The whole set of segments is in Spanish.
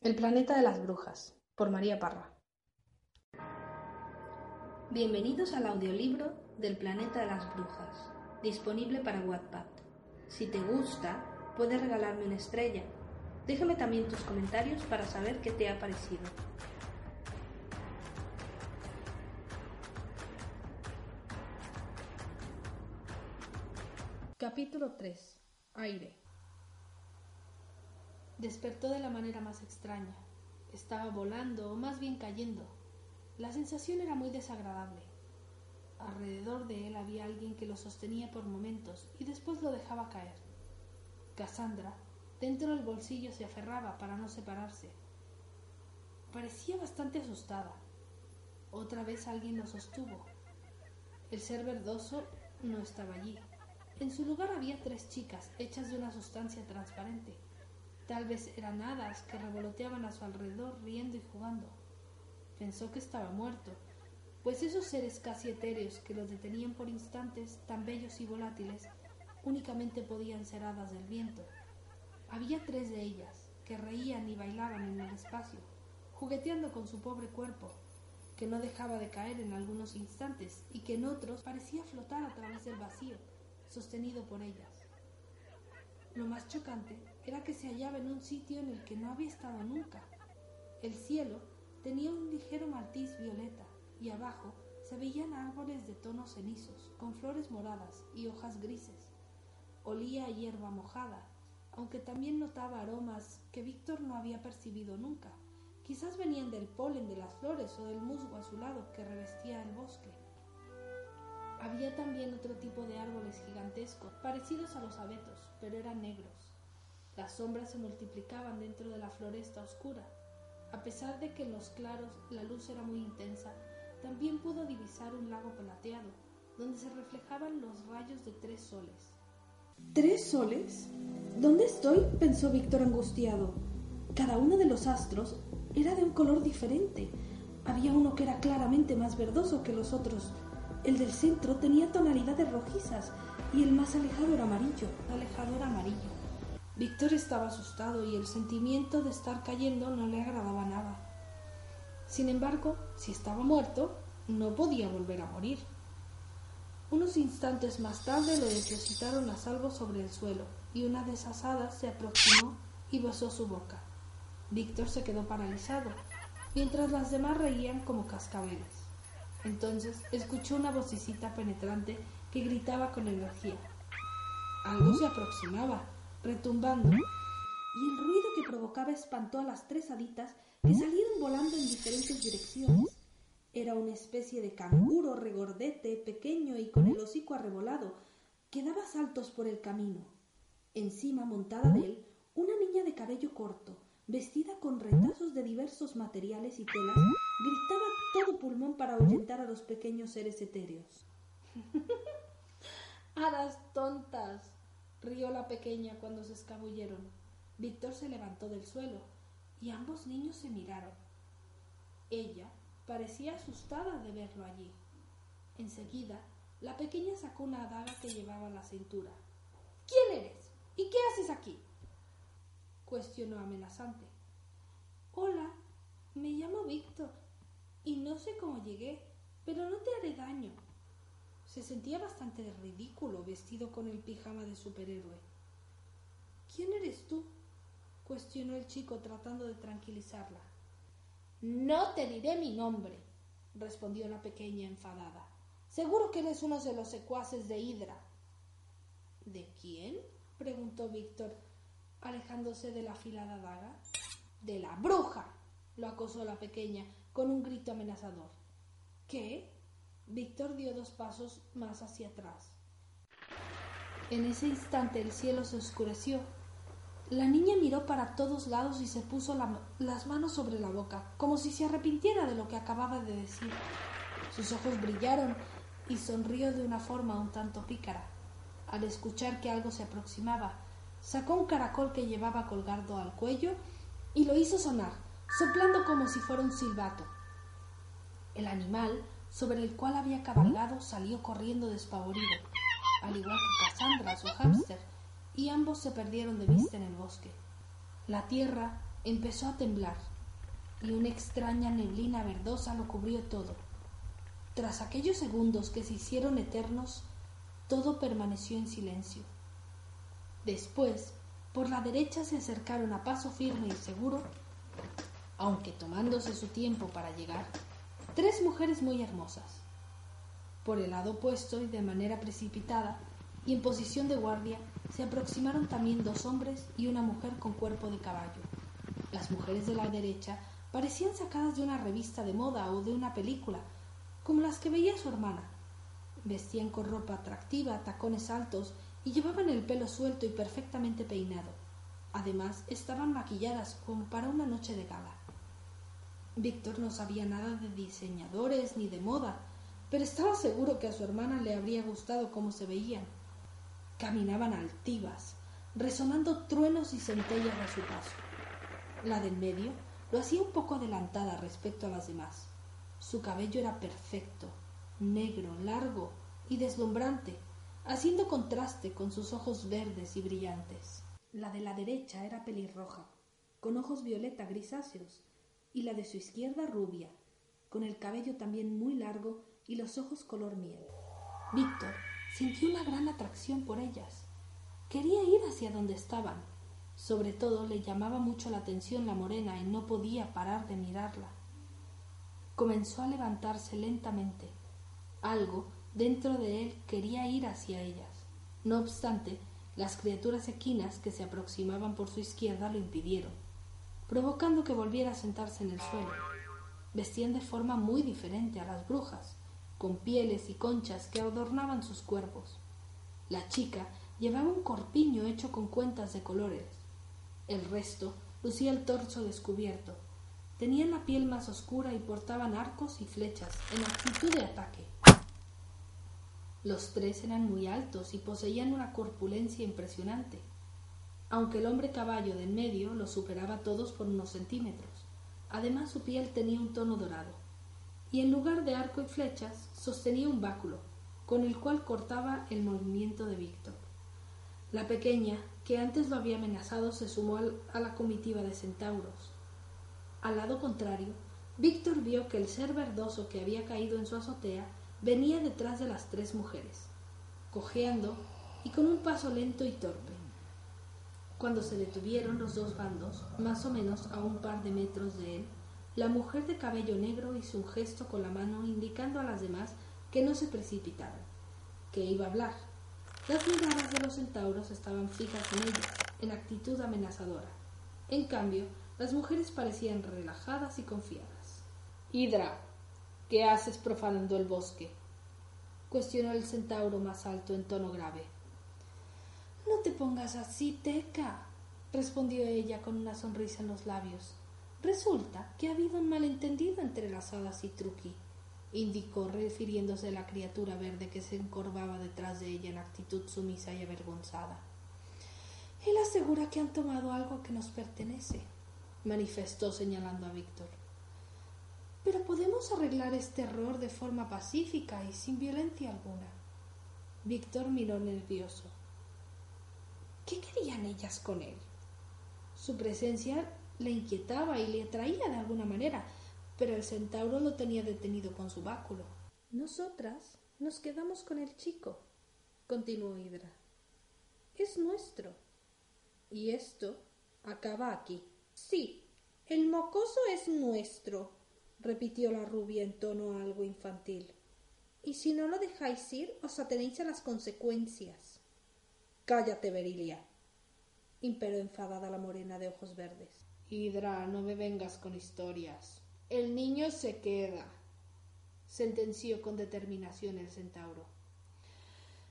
El planeta de las brujas, por María Parra. Bienvenidos al audiolibro del planeta de las brujas, disponible para Wattpad. Si te gusta, puedes regalarme una estrella. Déjame también tus comentarios para saber qué te ha parecido. Capítulo 3. Aire. Despertó de la manera más extraña. Estaba volando, o más bien cayendo. La sensación era muy desagradable. Alrededor de él había alguien que lo sostenía por momentos y después lo dejaba caer. Cassandra, dentro del bolsillo, se aferraba para no separarse. Parecía bastante asustada. Otra vez alguien lo sostuvo. El ser verdoso no estaba allí. En su lugar había tres chicas hechas de una sustancia transparente. Tal vez eran hadas que revoloteaban a su alrededor riendo y jugando. Pensó que estaba muerto, pues esos seres casi etéreos que lo detenían por instantes tan bellos y volátiles únicamente podían ser hadas del viento. Había tres de ellas que reían y bailaban en el espacio, jugueteando con su pobre cuerpo, que no dejaba de caer en algunos instantes y que en otros parecía flotar a través del vacío sostenido por ellas. Lo más chocante era que se hallaba en un sitio en el que no había estado nunca. El cielo tenía un ligero matiz violeta y abajo se veían árboles de tonos cenizos, con flores moradas y hojas grises. Olía a hierba mojada, aunque también notaba aromas que Víctor no había percibido nunca. Quizás venían del polen de las flores o del musgo azulado que revestía el bosque. Había también otro tipo de árboles gigantescos, parecidos a los abetos, pero eran negros. Las sombras se multiplicaban dentro de la floresta oscura. A pesar de que en los claros la luz era muy intensa, también pudo divisar un lago plateado, donde se reflejaban los rayos de tres soles. ¿Tres soles? ¿Dónde estoy? pensó Víctor angustiado. Cada uno de los astros era de un color diferente. Había uno que era claramente más verdoso que los otros, el del centro tenía tonalidades rojizas y el más alejado era amarillo. alejado era amarillo. Víctor estaba asustado y el sentimiento de estar cayendo no le agradaba nada. Sin embargo, si estaba muerto, no podía volver a morir. Unos instantes más tarde lo depositaron a salvo sobre el suelo y una de esas hadas se aproximó y besó su boca. Víctor se quedó paralizado, mientras las demás reían como cascabeles. Entonces escuchó una vocecita penetrante que gritaba con energía. Algo se aproximaba, retumbando, y el ruido que provocaba espantó a las tres haditas que salieron volando en diferentes direcciones. Era una especie de canguro regordete, pequeño y con el hocico arrebolado, que daba saltos por el camino. Encima, montada de él, una niña de cabello corto, vestida con retazos de diversos materiales y telas, gritaba todo pulmón para ahuyentar a los pequeños seres etéreos. Hadas tontas, rió la pequeña cuando se escabulleron. Víctor se levantó del suelo y ambos niños se miraron. Ella parecía asustada de verlo allí. Enseguida, la pequeña sacó una adaga que llevaba a la cintura. ¿Quién eres? ¿Y qué haces aquí? cuestionó amenazante. Hola, me llamo Víctor y no sé cómo llegué, pero no te haré daño. Se sentía bastante ridículo vestido con el pijama de superhéroe. ¿Quién eres tú? cuestionó el chico tratando de tranquilizarla. No te diré mi nombre, respondió la pequeña enfadada. Seguro que eres uno de los secuaces de Hidra. ¿De quién? preguntó Víctor, alejándose de la afilada daga. De la bruja, lo acosó la pequeña con un grito amenazador. ¿Qué? Víctor dio dos pasos más hacia atrás. En ese instante el cielo se oscureció. La niña miró para todos lados y se puso las manos sobre la boca, como si se arrepintiera de lo que acababa de decir. Sus ojos brillaron y sonrió de una forma un tanto pícara. Al escuchar que algo se aproximaba, sacó un caracol que llevaba colgado al cuello y lo hizo sonar, soplando como si fuera un silbato. El animal sobre el cual había cabalgado salió corriendo despavorido, al igual que Cassandra, su hámster, y ambos se perdieron de vista en el bosque. La tierra empezó a temblar y una extraña neblina verdosa lo cubrió todo. Tras aquellos segundos que se hicieron eternos, todo permaneció en silencio. Después, por la derecha se acercaron a paso firme y seguro, aunque tomándose su tiempo para llegar, tres mujeres muy hermosas. Por el lado opuesto y de manera precipitada, y en posición de guardia, se aproximaron también dos hombres y una mujer con cuerpo de caballo. Las mujeres de la derecha parecían sacadas de una revista de moda o de una película, como las que veía su hermana. Vestían con ropa atractiva, tacones altos y llevaban el pelo suelto y perfectamente peinado. Además, estaban maquilladas como para una noche de gala. Víctor no sabía nada de diseñadores ni de moda, pero estaba seguro que a su hermana le habría gustado cómo se veían caminaban altivas, resonando truenos y centellas a su paso. La del medio lo hacía un poco adelantada respecto a las demás. Su cabello era perfecto, negro, largo y deslumbrante, haciendo contraste con sus ojos verdes y brillantes. La de la derecha era pelirroja, con ojos violeta grisáceos, y la de su izquierda rubia, con el cabello también muy largo y los ojos color miel. Víctor sintió una gran atracción por ellas. Quería ir hacia donde estaban. Sobre todo le llamaba mucho la atención la morena y no podía parar de mirarla. Comenzó a levantarse lentamente. Algo dentro de él quería ir hacia ellas. No obstante, las criaturas equinas que se aproximaban por su izquierda lo impidieron, provocando que volviera a sentarse en el suelo. Vestían de forma muy diferente a las brujas con pieles y conchas que adornaban sus cuerpos. La chica llevaba un corpiño hecho con cuentas de colores. El resto lucía el torso descubierto. Tenían la piel más oscura y portaban arcos y flechas en actitud de ataque. Los tres eran muy altos y poseían una corpulencia impresionante, aunque el hombre caballo de en medio los superaba a todos por unos centímetros. Además su piel tenía un tono dorado y en lugar de arco y flechas sostenía un báculo, con el cual cortaba el movimiento de Víctor. La pequeña, que antes lo había amenazado, se sumó a la comitiva de centauros. Al lado contrario, Víctor vio que el ser verdoso que había caído en su azotea venía detrás de las tres mujeres, cojeando y con un paso lento y torpe. Cuando se detuvieron los dos bandos, más o menos a un par de metros de él, la mujer de cabello negro hizo un gesto con la mano indicando a las demás que no se precipitaran, que iba a hablar. Las miradas de los centauros estaban fijas en ella, en actitud amenazadora. En cambio, las mujeres parecían relajadas y confiadas. Hidra, ¿qué haces profanando el bosque? cuestionó el centauro más alto en tono grave. No te pongas así, Teca, respondió ella con una sonrisa en los labios. Resulta que ha habido un malentendido entre las hadas y Truqui, indicó refiriéndose a la criatura verde que se encorvaba detrás de ella en actitud sumisa y avergonzada. Él asegura que han tomado algo que nos pertenece, manifestó señalando a Víctor. Pero podemos arreglar este error de forma pacífica y sin violencia alguna. Víctor miró nervioso. ¿Qué querían ellas con él? Su presencia le inquietaba y le atraía de alguna manera, pero el centauro lo tenía detenido con su báculo. Nosotras nos quedamos con el chico, continuó Hidra. Es nuestro. Y esto acaba aquí. Sí, el mocoso es nuestro, repitió la rubia en tono algo infantil. Y si no lo dejáis ir, os atenéis a las consecuencias. Cállate, Berilia, imperó enfadada la morena de ojos verdes. Hidra, no me vengas con historias. El niño se queda, sentenció con determinación el centauro.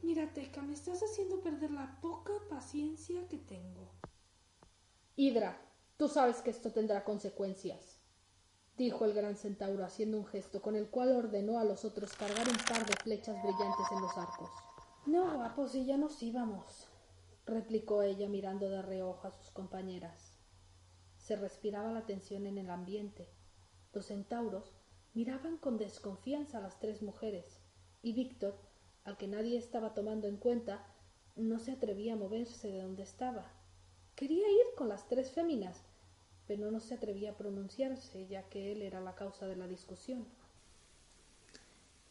Mira, Teca, me estás haciendo perder la poca paciencia que tengo. Hidra, tú sabes que esto tendrá consecuencias, dijo el gran centauro haciendo un gesto con el cual ordenó a los otros cargar un par de flechas brillantes en los arcos. No, guapo, si ya nos íbamos, replicó ella mirando de reojo a sus compañeras. Se respiraba la tensión en el ambiente. Los centauros miraban con desconfianza a las tres mujeres, y Víctor, al que nadie estaba tomando en cuenta, no se atrevía a moverse de donde estaba. Quería ir con las tres féminas, pero no se atrevía a pronunciarse, ya que él era la causa de la discusión.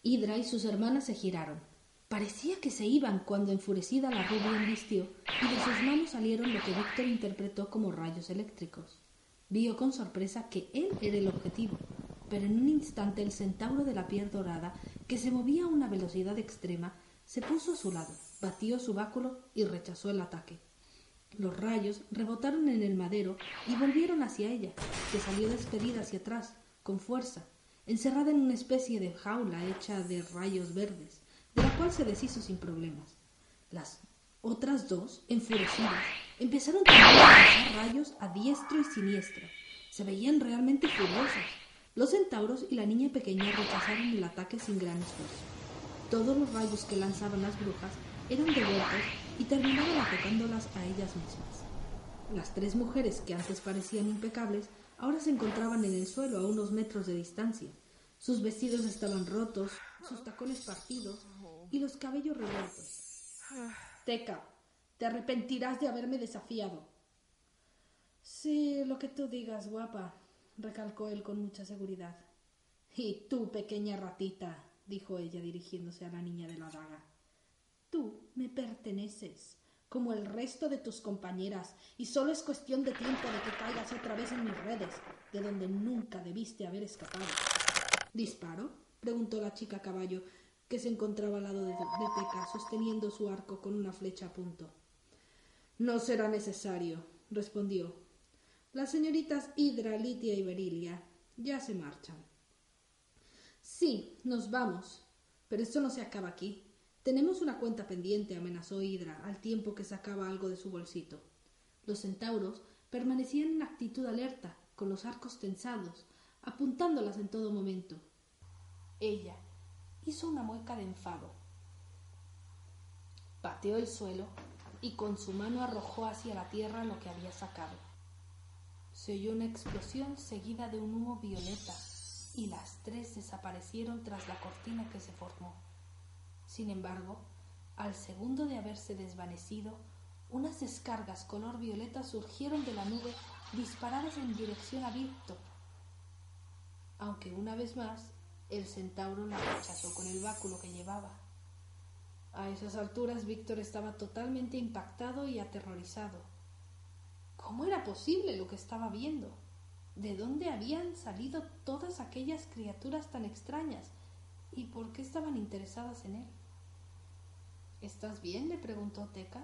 Hidra y sus hermanas se giraron. Parecía que se iban cuando enfurecida la rubia embistió y de sus manos salieron lo que Víctor interpretó como rayos eléctricos. Vio con sorpresa que él era el objetivo, pero en un instante el centauro de la piel dorada, que se movía a una velocidad extrema, se puso a su lado, batió su báculo y rechazó el ataque. Los rayos rebotaron en el madero y volvieron hacia ella, que salió despedida hacia atrás, con fuerza, encerrada en una especie de jaula hecha de rayos verdes, la cual se deshizo sin problemas. Las otras dos, enfurecidas, empezaron a lanzar rayos a diestro y siniestro. Se veían realmente furiosos. Los centauros y la niña pequeña rechazaron el ataque sin gran esfuerzo. Todos los rayos que lanzaban las brujas eran devueltos y terminaban atacándolas a ellas mismas. Las tres mujeres que antes parecían impecables ahora se encontraban en el suelo a unos metros de distancia. Sus vestidos estaban rotos, sus tacones partidos y los cabellos revueltos. Teca, te arrepentirás de haberme desafiado. Sí, lo que tú digas, guapa, recalcó él con mucha seguridad. Y tú, pequeña ratita, dijo ella dirigiéndose a la niña de la daga. Tú me perteneces, como el resto de tus compañeras, y solo es cuestión de tiempo de que caigas otra vez en mis redes, de donde nunca debiste haber escapado. ¿Disparo? preguntó la chica caballo, que se encontraba al lado de, de sosteniendo su arco con una flecha a punto. No será necesario, respondió. Las señoritas Hidra, Litia y Berilia ya se marchan. Sí, nos vamos. Pero esto no se acaba aquí. Tenemos una cuenta pendiente, amenazó Hidra, al tiempo que sacaba algo de su bolsito. Los centauros permanecían en actitud alerta, con los arcos tensados, apuntándolas en todo momento. Ella hizo una mueca de enfado. Pateó el suelo y con su mano arrojó hacia la tierra lo que había sacado. Se oyó una explosión seguida de un humo violeta y las tres desaparecieron tras la cortina que se formó. Sin embargo, al segundo de haberse desvanecido, unas descargas color violeta surgieron de la nube disparadas en dirección a Víctor. Aunque una vez más el centauro la rechazó con el báculo que llevaba. A esas alturas Víctor estaba totalmente impactado y aterrorizado. ¿Cómo era posible lo que estaba viendo? ¿De dónde habían salido todas aquellas criaturas tan extrañas? ¿Y por qué estaban interesadas en él? ¿Estás bien? le preguntó Teca.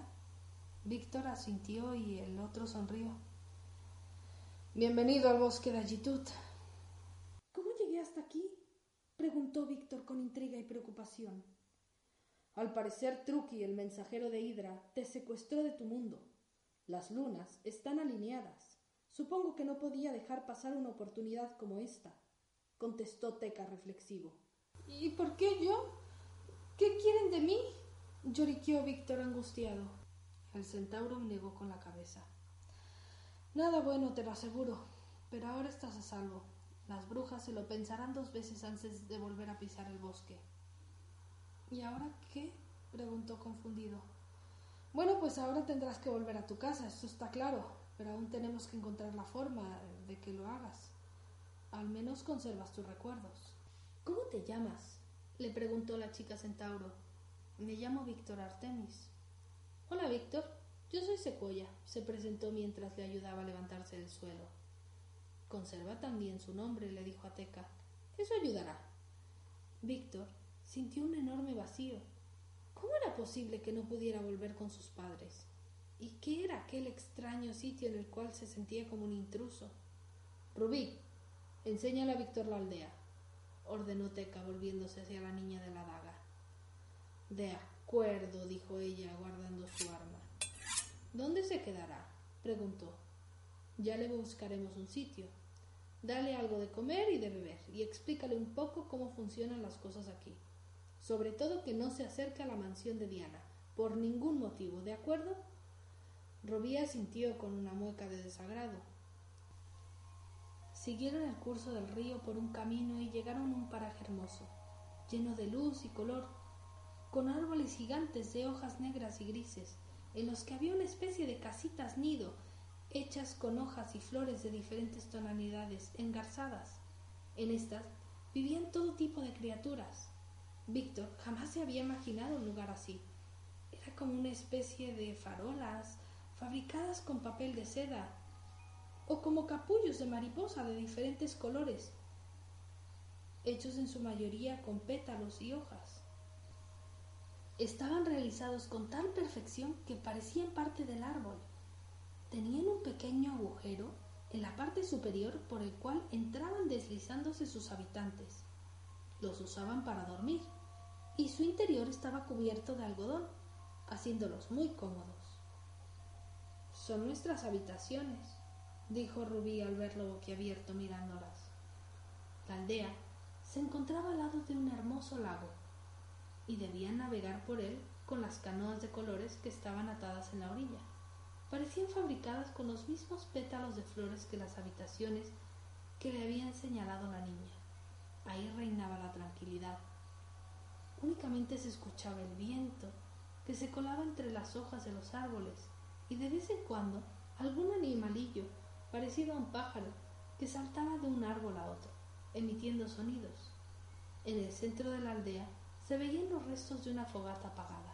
Víctor asintió y el otro sonrió. Bienvenido al bosque de Agitut. ¿Cómo llegué hasta aquí? Preguntó Víctor con intriga y preocupación. Al parecer Truqui, el mensajero de Hidra, te secuestró de tu mundo. Las lunas están alineadas. Supongo que no podía dejar pasar una oportunidad como esta, contestó Teca reflexivo. ¿Y por qué yo? ¿Qué quieren de mí? lloriqueó Víctor angustiado. El centauro negó con la cabeza. Nada bueno, te lo aseguro, pero ahora estás a salvo. Las brujas se lo pensarán dos veces antes de volver a pisar el bosque. ¿Y ahora qué? preguntó confundido. Bueno, pues ahora tendrás que volver a tu casa, eso está claro, pero aún tenemos que encontrar la forma de que lo hagas. Al menos conservas tus recuerdos. ¿Cómo te llamas? le preguntó la chica centauro. Me llamo Víctor Artemis. Hola, Víctor. Yo soy Secoya, se presentó mientras le ayudaba a levantarse del suelo. Conserva también su nombre, le dijo a Teca. Eso ayudará. Víctor sintió un enorme vacío. ¿Cómo era posible que no pudiera volver con sus padres? ¿Y qué era aquel extraño sitio en el cual se sentía como un intruso? Rubí, enséñale a Víctor la aldea, ordenó Teca volviéndose hacia la niña de la daga. De acuerdo, dijo ella, guardando su arma. ¿Dónde se quedará? preguntó. Ya le buscaremos un sitio. Dale algo de comer y de beber y explícale un poco cómo funcionan las cosas aquí. Sobre todo que no se acerque a la mansión de Diana, por ningún motivo, ¿de acuerdo? Robía sintió con una mueca de desagrado. Siguieron el curso del río por un camino y llegaron a un paraje hermoso, lleno de luz y color, con árboles gigantes de hojas negras y grises, en los que había una especie de casitas nido, hechas con hojas y flores de diferentes tonalidades, engarzadas. En estas vivían todo tipo de criaturas. Víctor jamás se había imaginado un lugar así. Era como una especie de farolas, fabricadas con papel de seda, o como capullos de mariposa de diferentes colores, hechos en su mayoría con pétalos y hojas. Estaban realizados con tal perfección que parecían parte del árbol. Tenían un pequeño agujero en la parte superior por el cual entraban deslizándose sus habitantes. Los usaban para dormir y su interior estaba cubierto de algodón, haciéndolos muy cómodos. Son nuestras habitaciones, dijo Rubí al verlo boquiabierto mirándolas. La aldea se encontraba al lado de un hermoso lago y debían navegar por él con las canoas de colores que estaban atadas en la orilla. Parecían fabricadas con los mismos pétalos de flores que las habitaciones que le habían señalado la niña. Ahí reinaba la tranquilidad. Únicamente se escuchaba el viento que se colaba entre las hojas de los árboles y de vez en cuando algún animalillo parecido a un pájaro que saltaba de un árbol a otro, emitiendo sonidos. En el centro de la aldea se veían los restos de una fogata apagada.